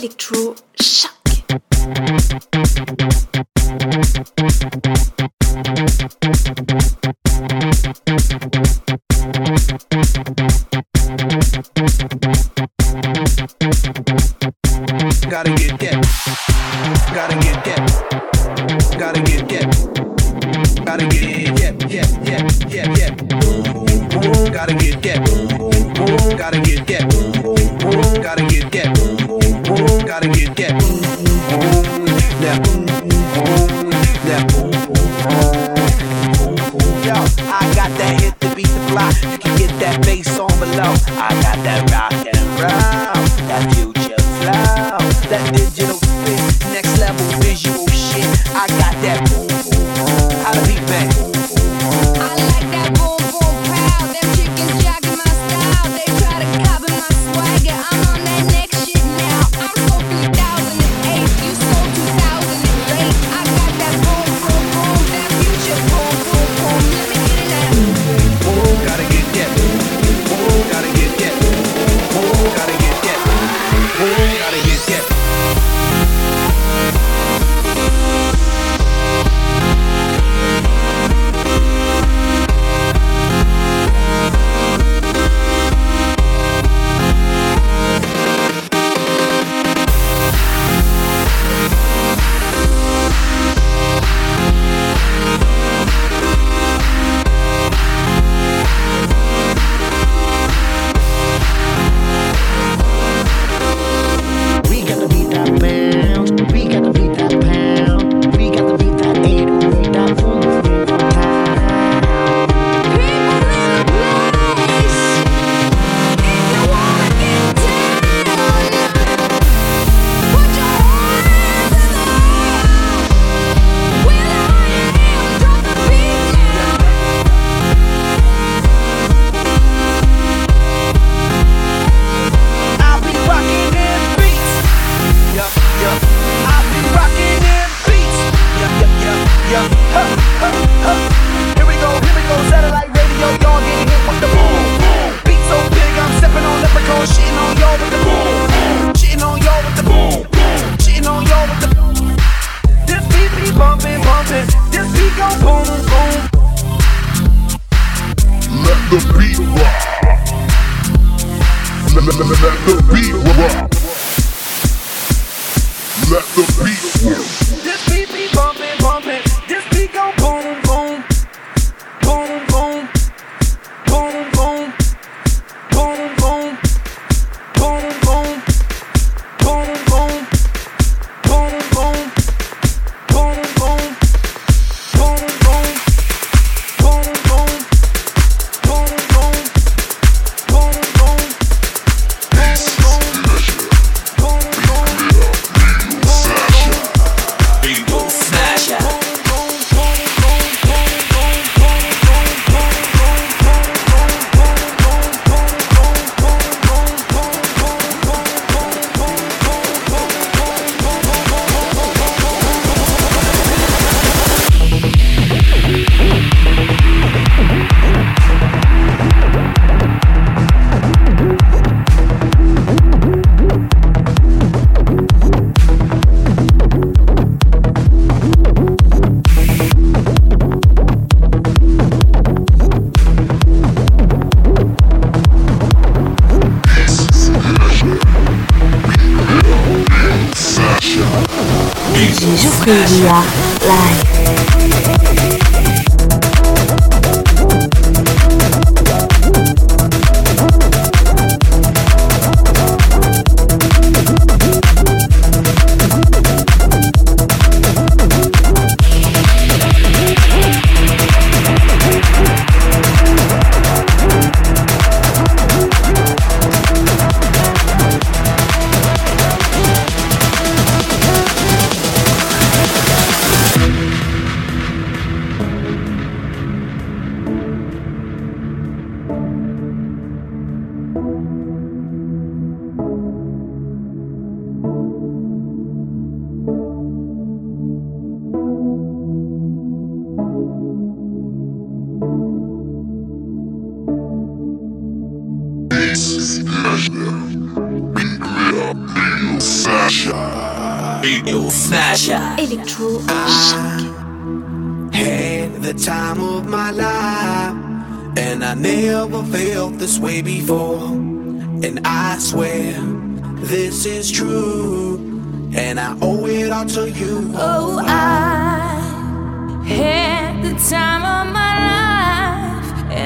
Electro Shock.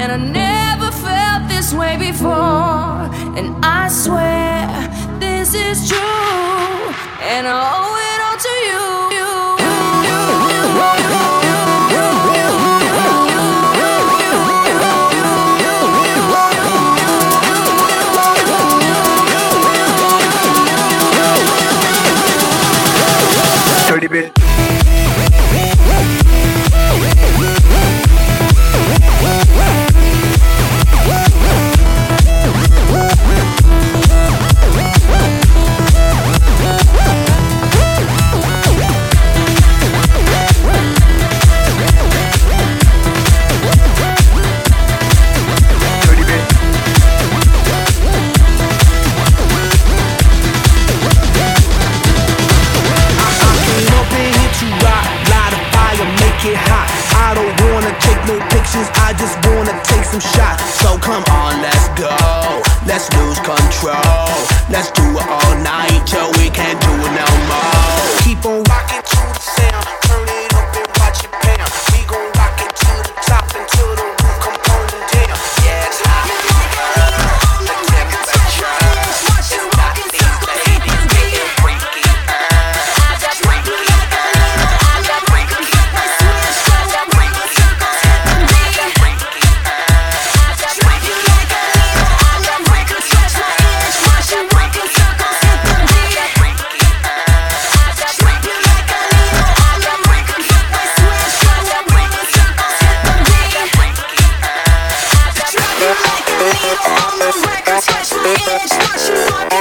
And I never felt this way before. And I swear this is true. And I always.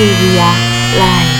Wikipedia Live.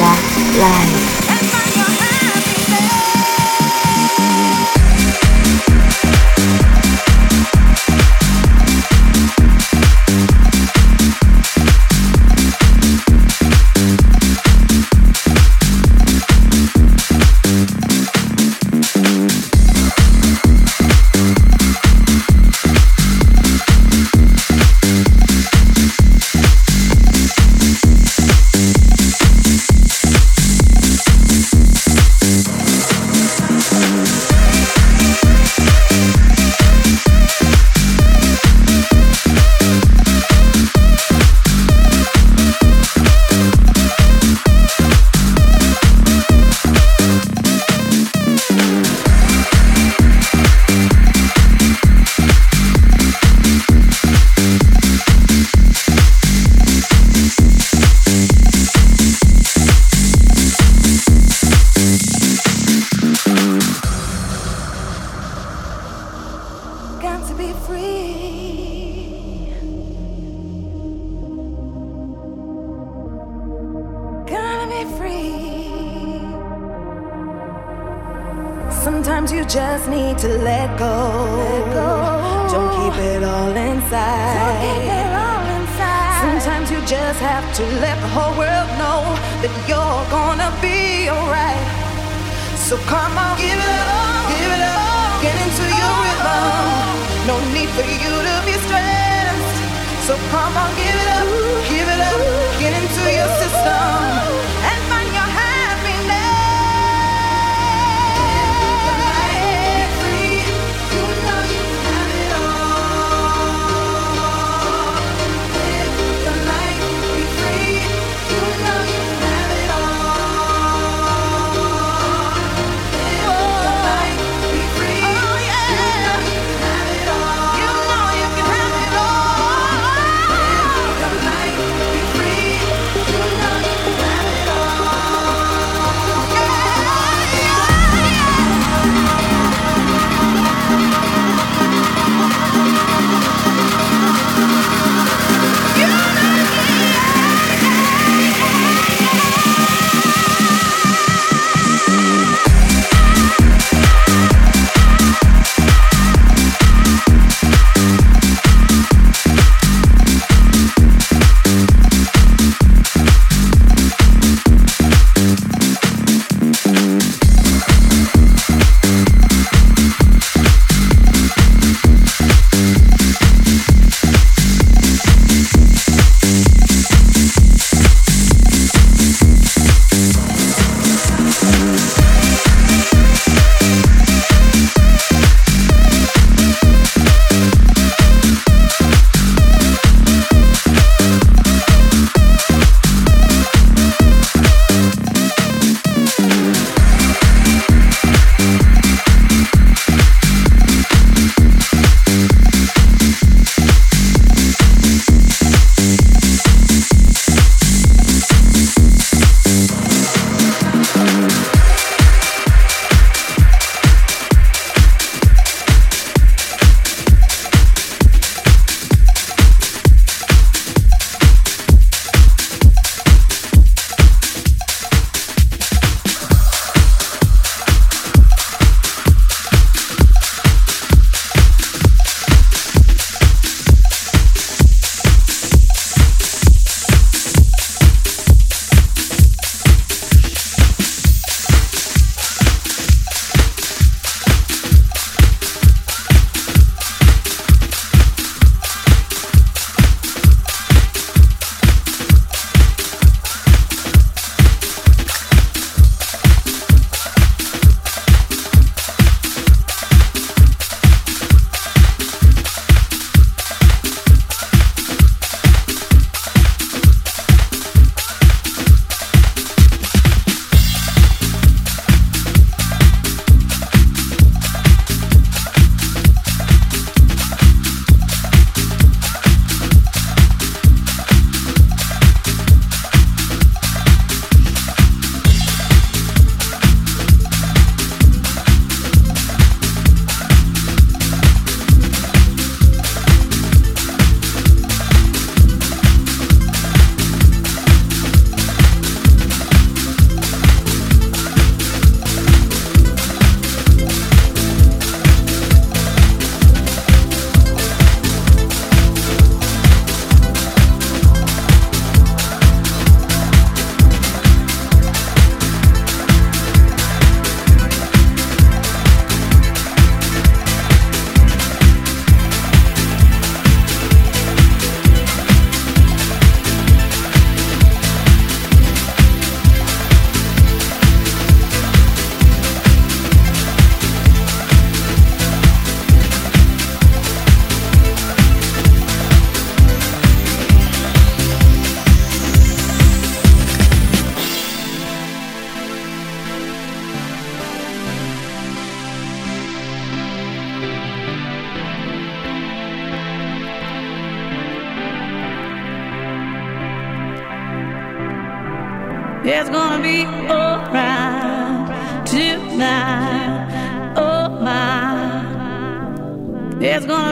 Juqueria Live. And find your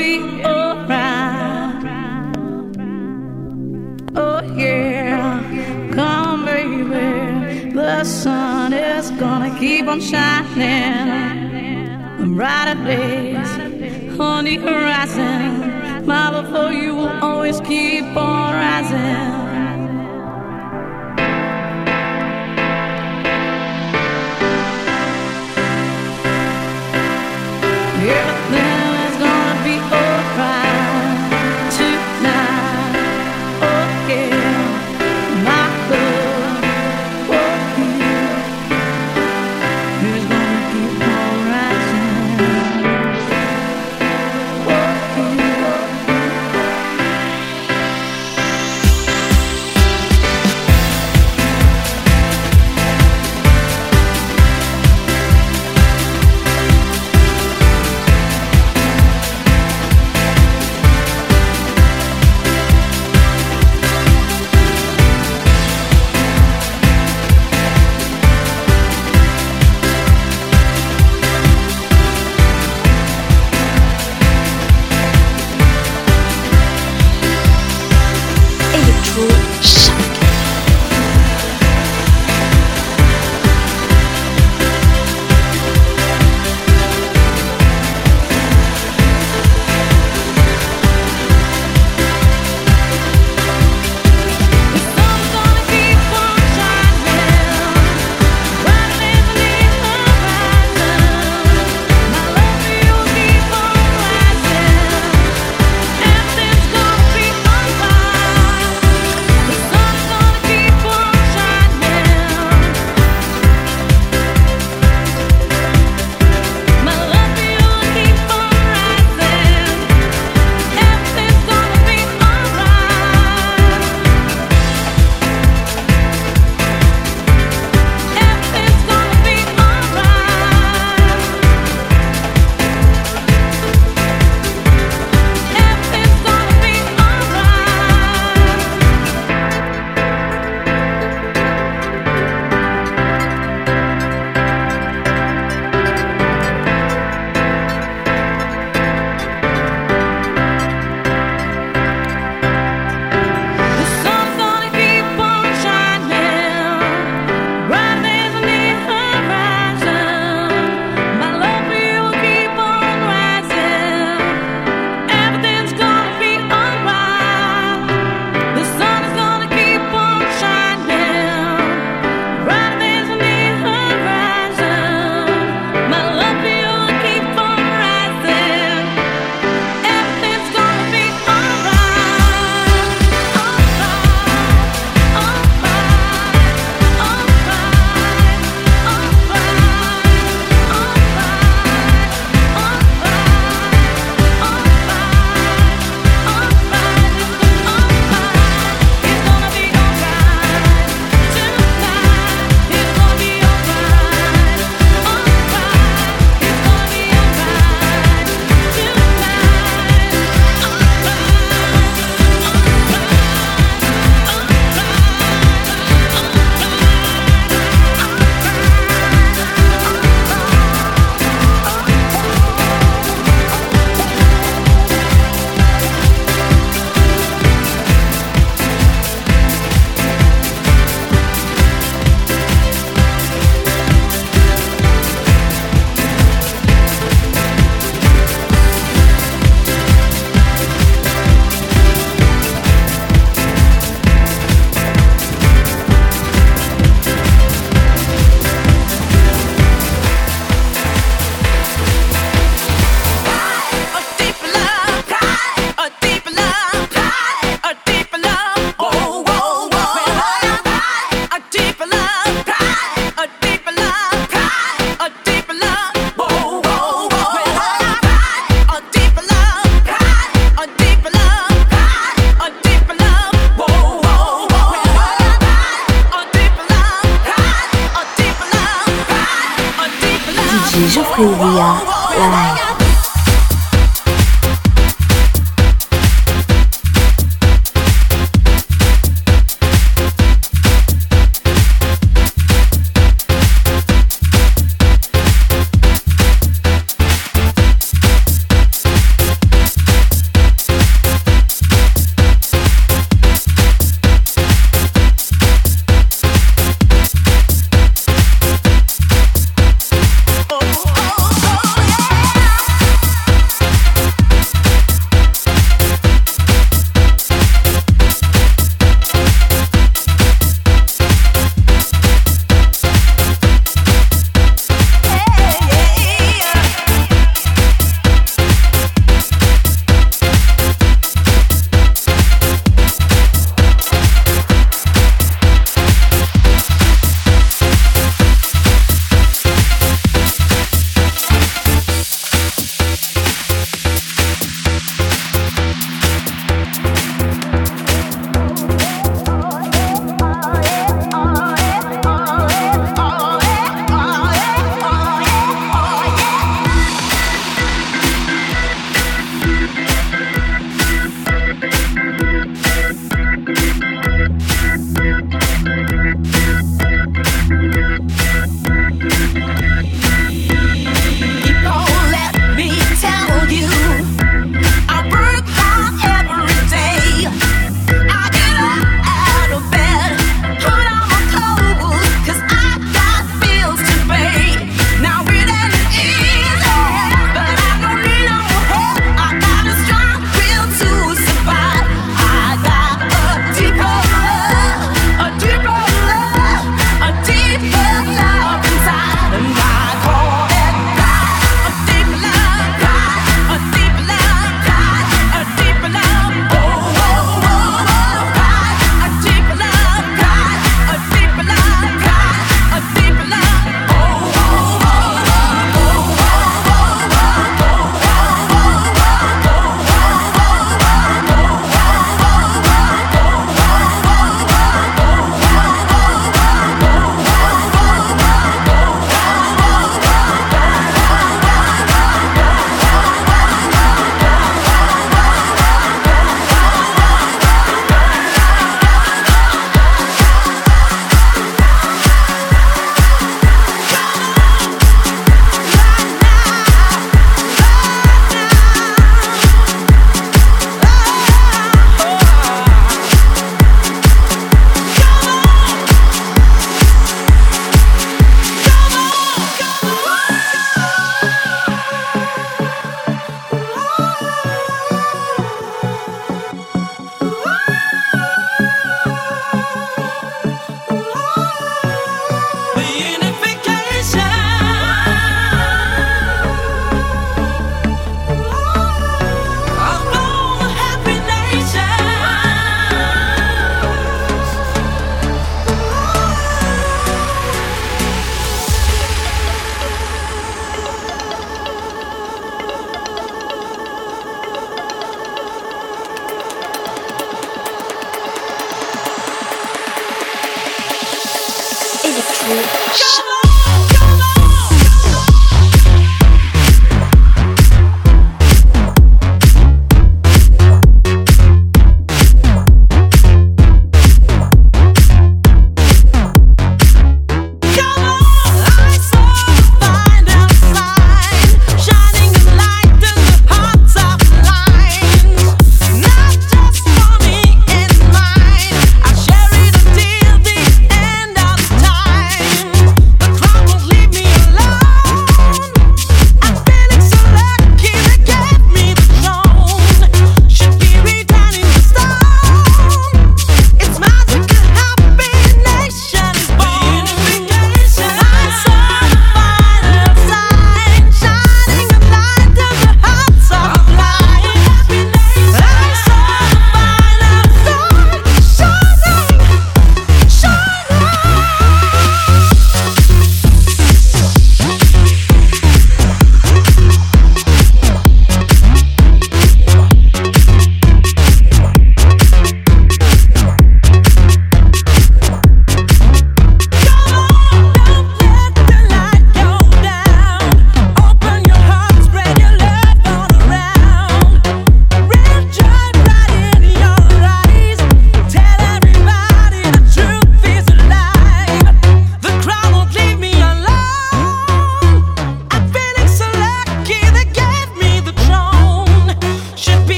be around, Oh yeah, come baby, the sun is gonna keep on shining. Brighter days on the horizon, my love for you will always keep on rising. Shh.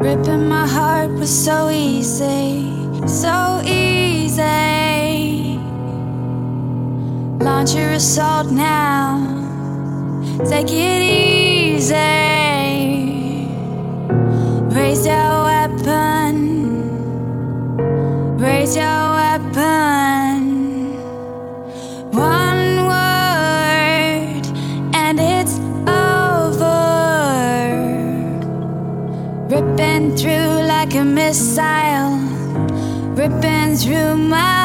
Ripping my heart was so easy, so easy. Launch your assault now, take it easy. Raise your missile ripping through my